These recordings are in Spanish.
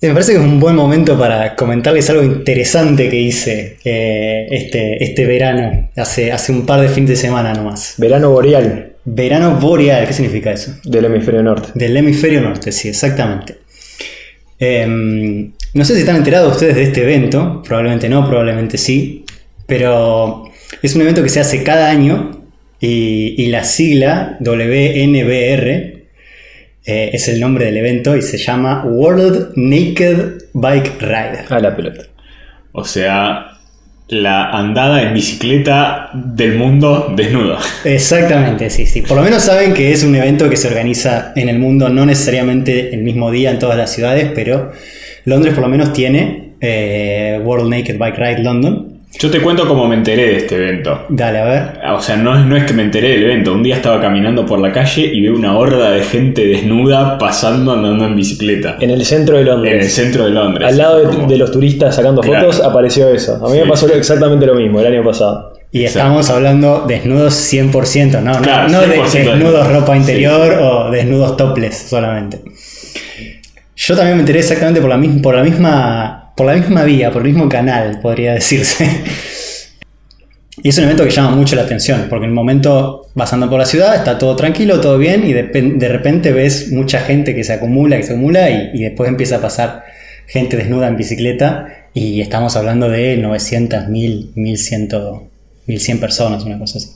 Me parece que es un buen momento para comentarles algo interesante que hice eh, este, este verano, hace, hace un par de fines de semana nomás. Verano boreal. Verano boreal, ¿qué significa eso? Del hemisferio norte. Del hemisferio norte, sí, exactamente. Em, no sé si están enterados ustedes de este evento, probablemente no, probablemente sí, pero es un evento que se hace cada año y, y la sigla WNBR eh, es el nombre del evento y se llama World Naked Bike Ride. A la pelota. O sea, la andada en bicicleta del mundo desnudo. Exactamente, sí, sí. Por lo menos saben que es un evento que se organiza en el mundo, no necesariamente el mismo día en todas las ciudades, pero Londres por lo menos tiene eh, World Naked Bike Ride London. Yo te cuento cómo me enteré de este evento. Dale, a ver. O sea, no es, no es que me enteré del evento. Un día estaba caminando por la calle y veo una horda de gente desnuda pasando andando en bicicleta. En el centro de Londres. En el centro de Londres. Al lado de, de los turistas sacando Claro. fotos apareció eso. A mí me pasó exactamente lo mismo el año pasado. Y estamos hablando desnudos 100%, no, no, Claro, no de 100% desnudos desnudo. ropa Sí. interior o desnudos topless solamente. Yo también me enteré exactamente por la, misma, por, la misma, por la misma vía, por el mismo canal, podría decirse. Y es un evento que llama mucho la atención, porque en un momento vas andando por la ciudad, está todo tranquilo, todo bien, y de, de repente ves mucha gente que se acumula, que se acumula, y, y después empieza a pasar gente desnuda en bicicleta, y estamos hablando de 900, 1000, 1100, 1100 personas, una cosa así.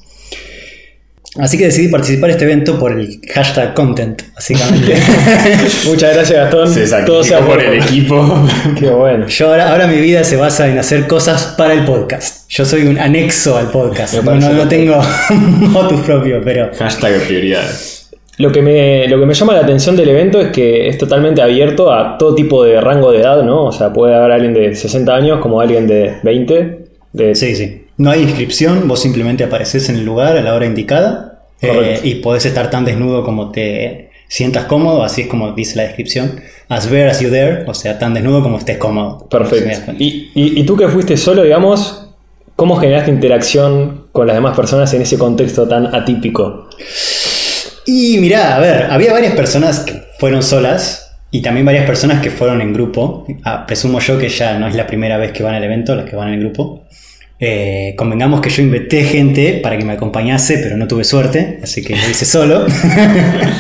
Así que decidí participar en este evento por el hashtag content, básicamente. Muchas gracias Gastón. Se Todo sea por el equipo. Qué bueno. Yo ahora, ahora mi vida se basa en hacer cosas para el podcast. Yo soy un anexo al podcast. No, no, no tengo motus propio, pero Hashtag prioridades. Lo que, me, lo que me llama la atención del evento es que es totalmente abierto a todo tipo de rango de edad, ¿no? O sea, puede haber alguien de 60 años como alguien de 20. De... sí, sí. No hay inscripción, vos simplemente apareces en el lugar a la hora indicada eh, y podés estar tan desnudo como te sientas cómodo, así es como dice la descripción. As bare as you dare, o sea, tan desnudo como estés cómodo. Perfecto. cuenta. Y, y, y tú que fuiste solo, digamos, ¿cómo generaste interacción con las demás personas en ese contexto tan atípico? Y mirá, a ver, había varias personas que fueron solas y también varias personas que fueron en grupo. Ah, presumo yo que ya no es la primera vez que van al evento, las que van en grupo. Eh, convengamos que yo inventé gente para que me acompañase, pero no tuve suerte, así que lo hice solo.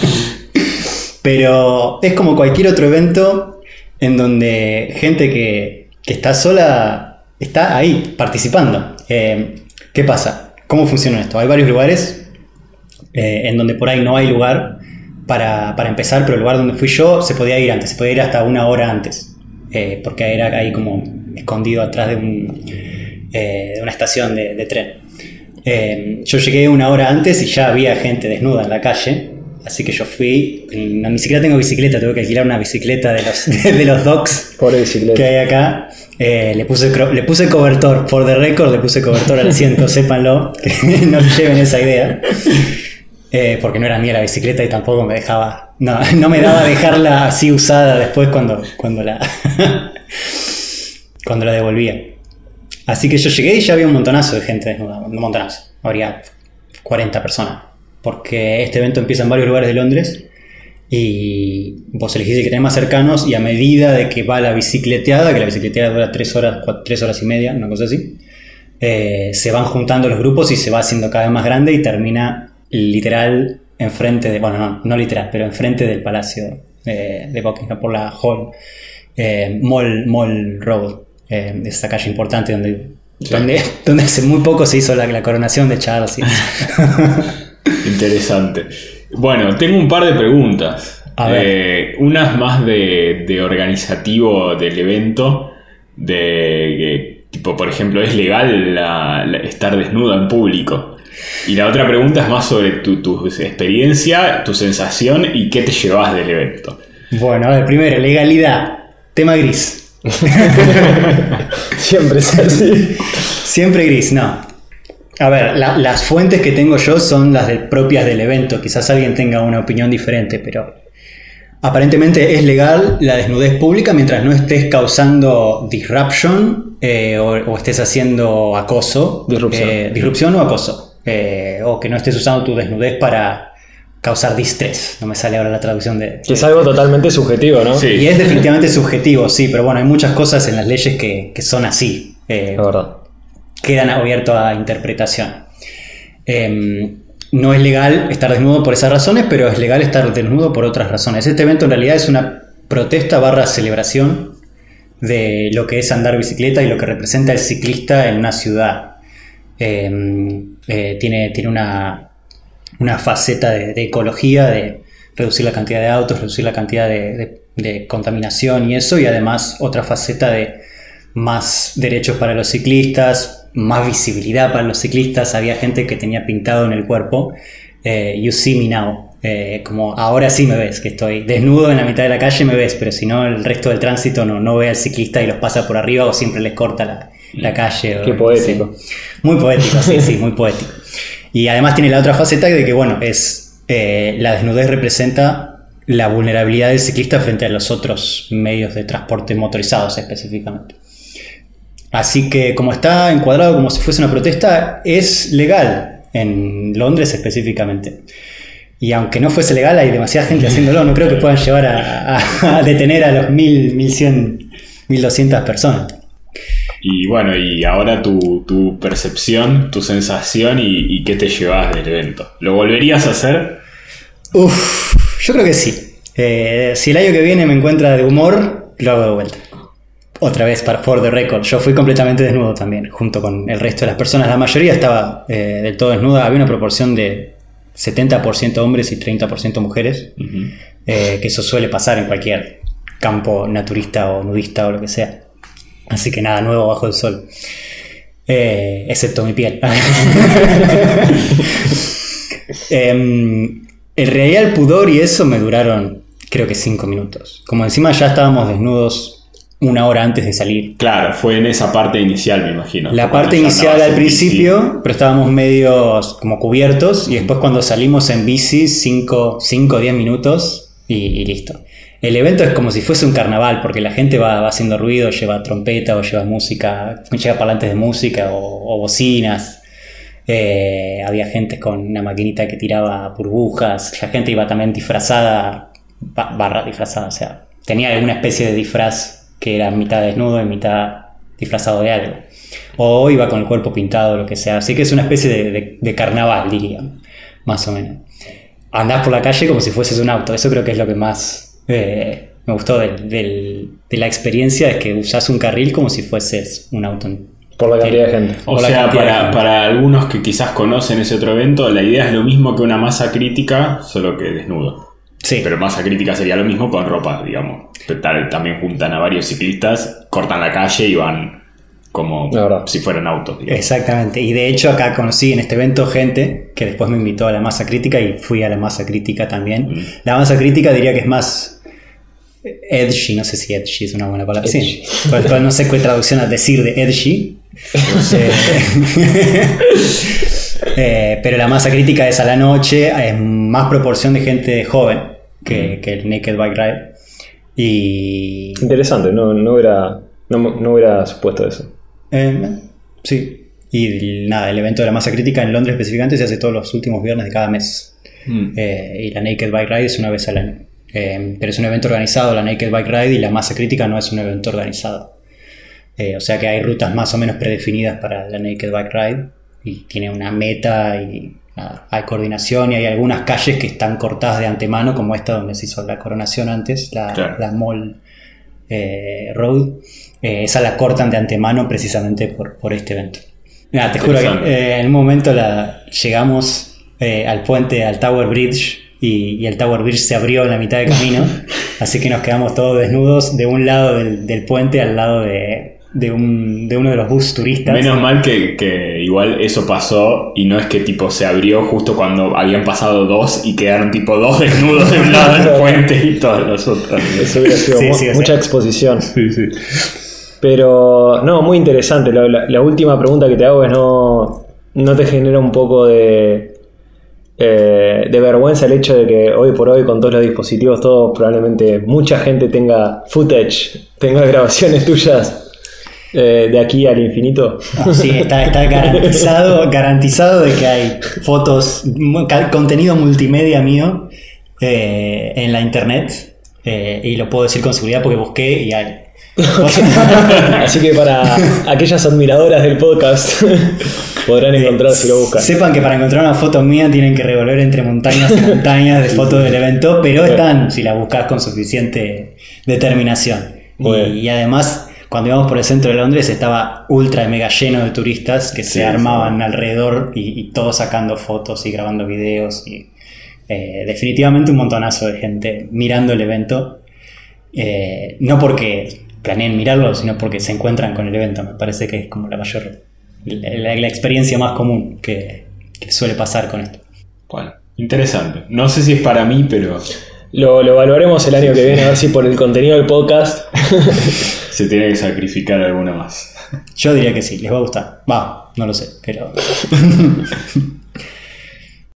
pero es como cualquier otro evento en donde gente que, que está sola está ahí participando. Eh, ¿Qué pasa? ¿Cómo funciona esto? Hay varios lugares eh, en donde por ahí no hay lugar para, para empezar, pero el lugar donde fui yo se podía ir antes, se podía ir hasta una hora antes, porque era ahí como escondido atrás de, un, eh, de una estación de, de tren. Eh, yo llegué una hora antes y ya había gente desnuda en la calle, así que yo fui, en- ni siquiera tengo bicicleta, tuve que alquilar una bicicleta de los, de los docks que hay acá. Eh, le, puse, le puse cobertor, por the record, le puse cobertor al asiento, sépanlo, que no lleven esa idea. Eh, porque no era mía la bicicleta y tampoco me dejaba. No, no me daba dejarla así usada después cuando, cuando la. cuando la devolvía. Así que yo llegué y ya había un montonazo de gente desnuda. Un montonazo. Habría 40 personas. Porque este evento empieza en varios lugares de Londres. Y vos elegís el que tenés más cercanos. Y a medida de que va la bicicleteada, que la bicicleteada dura 3 horas, 3 horas y media, una cosa así. eh, se van juntando los grupos y se va haciendo cada vez más grande y termina literal enfrente de, bueno, no, literal, pero enfrente del palacio de Buckingham, por la Hall, eh, Mall, Mall Road, eh, esa calle importante donde, donde, donde hace muy poco se hizo la, la coronación de Charles. Interesante. Bueno, tengo un par de preguntas. A ver. Eh, unas más de, de organizativo del evento. De tipo, por ejemplo, ¿es legal la- la- estar desnuda en público? Y la otra pregunta es más sobre tu, tu experiencia, tu sensación y qué te llevas del evento. bueno, a ver, primero, legalidad, tema gris. Siempre es así. Siempre gris, no. A ver, la- las fuentes que tengo yo son las de- propias del evento. Quizás alguien tenga una opinión diferente, pero aparentemente es legal la desnudez pública mientras no estés causando disruption eh, o, o estés haciendo acoso. Disrupción. Eh, disrupción o acoso. Eh, o que no estés usando tu desnudez para, causar distrés. No me sale ahora la traducción de... Que es algo totalmente subjetivo, ¿no? Sí. Y es definitivamente subjetivo, sí, pero bueno, hay muchas cosas en las leyes que, que son así. eh, La verdad. quedan abiertos a interpretación. Eh, no es legal estar desnudo por esas razones, pero es legal estar desnudo por otras razones. Este evento en realidad es una protesta barra celebración de lo que es andar bicicleta y lo que representa el ciclista en una ciudad. Eh, eh, tiene, tiene una, una faceta de, de ecología, de reducir la cantidad de autos, reducir la cantidad de, de- de contaminación y eso, y además otra faceta de más derechos para los ciclistas, más visibilidad para los ciclistas. Había gente que tenía pintado en el cuerpo, eh, You See Me Now, eh, como ahora sí me ves, que estoy desnudo en la mitad de la calle me ves, pero si no el resto del tránsito no, no ve al ciclista y los pasa por arriba o siempre les corta la, la calle. o- Qué poético. sí. Muy poético, sí, sí, muy poético. Y además tiene la otra faceta de que, bueno, es eh, la desnudez representa la vulnerabilidad del ciclista frente a los otros medios de transporte motorizados específicamente. Así que como está encuadrado como si fuese una protesta, es legal en Londres específicamente. Y aunque no fuese legal, hay demasiada gente haciéndolo. No creo que puedan llevar a, a- detener a los 1000, 1100, 1200 personas. Y bueno, y ahora tu, tu percepción, tu sensación y, y qué te llevas del evento. ¿Lo volverías a hacer? Uf, yo creo que sí. Eh, si el año que viene me encuentra de humor, lo hago de vuelta. Otra vez, para for the record, yo fui completamente desnudo también, junto con el resto de las personas. La mayoría estaba eh, del todo desnuda. Había una proporción de 70% hombres y 30% mujeres, eh, que eso suele pasar en cualquier campo naturista o nudista o lo que sea. Así que nada nuevo bajo el sol. Eh, excepto mi piel. Em, en realidad el pudor y eso me duraron creo que 5 minutos. Como encima ya estábamos desnudos una hora antes de salir. Claro, fue en esa parte inicial, me imagino. La parte inicial al bici. principio, pero estábamos medio como cubiertos y después cuando salimos en bici 5 o 10 minutos y, y listo. El evento es como si fuese un carnaval porque la gente va, haciendo ruido, lleva trompeta o lleva música, lleva parlantes de música o, bocinas. Eh, había gente con una maquinita que tiraba burbujas, la gente iba también disfrazada, ba- barra disfrazada, o sea, tenía alguna especie de disfraz que era mitad desnudo y mitad disfrazado de algo. O iba con el cuerpo pintado, lo que sea. Así que es una especie de, de- de carnaval, diría, más o menos. Andás por la calle como si fueses un auto, eso creo que es lo que más eh, me gustó del- del- de la experiencia, es que usás un carril como si fueses un auto. Por la cantidad de gente. O Por sea, de para, gente. para algunos que quizás conocen ese otro evento, la idea es lo mismo que una masa crítica, solo que desnudo. Sí. Pero masa crítica sería lo mismo con ropa, digamos. También juntan a varios ciclistas, cortan la calle y van como si fueran autos. digamos. Exactamente, y de hecho acá conocí en este evento gente que después me invitó a la masa crítica y fui a la masa crítica también. Mm. La masa crítica diría que es más edgy, no sé si edgy es una buena palabra. Sí, Pero- pero no sé qué traducción a decir de edgy. Eh, eh, pero la masa crítica es a la noche, es más proporción de gente joven que, que el Naked Bike Ride. Y Interesante, no, no, hubiera, no, no hubiera supuesto eso. Eh, sí. Y nada, el evento de la masa crítica en Londres específicamente se hace todos los últimos viernes de cada mes. Mm. Eh, y la Naked Bike Ride es una vez al año. Eh, pero es un evento organizado, la Naked Bike Ride, y la masa crítica no es un evento organizado. Eh, o sea que hay rutas más o menos predefinidas para la Naked Bike Ride y tiene una meta y nada, hay coordinación y hay algunas calles que están cortadas de antemano, como esta donde se hizo la coronación antes, la, Claro. la Mall eh, Road. Eh, esa la cortan de antemano precisamente por, por este evento. Nada, te juro que eh, en un momento la, llegamos eh, al puente, al Tower Bridge, y, y el Tower Bridge se abrió en la mitad de camino, así que nos quedamos todos desnudos de un lado del, del puente al lado de, de un- de uno de los bus turistas. Menos mal que, que igual eso pasó y no es que tipo se abrió justo cuando habían pasado dos y quedaron tipo dos desnudos de un lado del puente y todas las otras. Eso hubiera sido Sí, mu- sí, o sea. mucha exposición. Sí, sí. Pero, no, muy interesante. La, la- la última pregunta que te hago es: ¿no, no te genera un poco de, eh, de vergüenza el hecho de que hoy por hoy, con todos los dispositivos, todo probablemente mucha gente tenga footage, tenga grabaciones tuyas? Eh, de aquí al infinito. Ah, sí, está, está garantizado, garantizado de que hay fotos, contenido multimedia mío eh, en la internet. eh, y lo puedo decir con seguridad porque busqué y hay. Así que para aquellas admiradoras del podcast podrán encontrar si lo buscan. Sepan que para encontrar una foto mía tienen que revolver entre montañas y montañas de fotos del evento, pero están si la buscas con suficiente determinación. Y además, cuando íbamos por el centro de Londres estaba ultra mega lleno de turistas que Sí, se armaban alrededor y, y todos sacando fotos y grabando videos. Y, eh, definitivamente un montonazo de gente mirando el evento. Eh, no porque planeen mirarlo, sino porque se encuentran con el evento. Me parece que es como la mayor, la, la experiencia más común que, que suele pasar con esto. Bueno, interesante. No sé si es para mí, pero Lo, lo evaluaremos el año que viene a ver si por el contenido del podcast. se tiene que sacrificar alguna más. Yo diría que sí, les va a gustar. Va, no lo sé, pero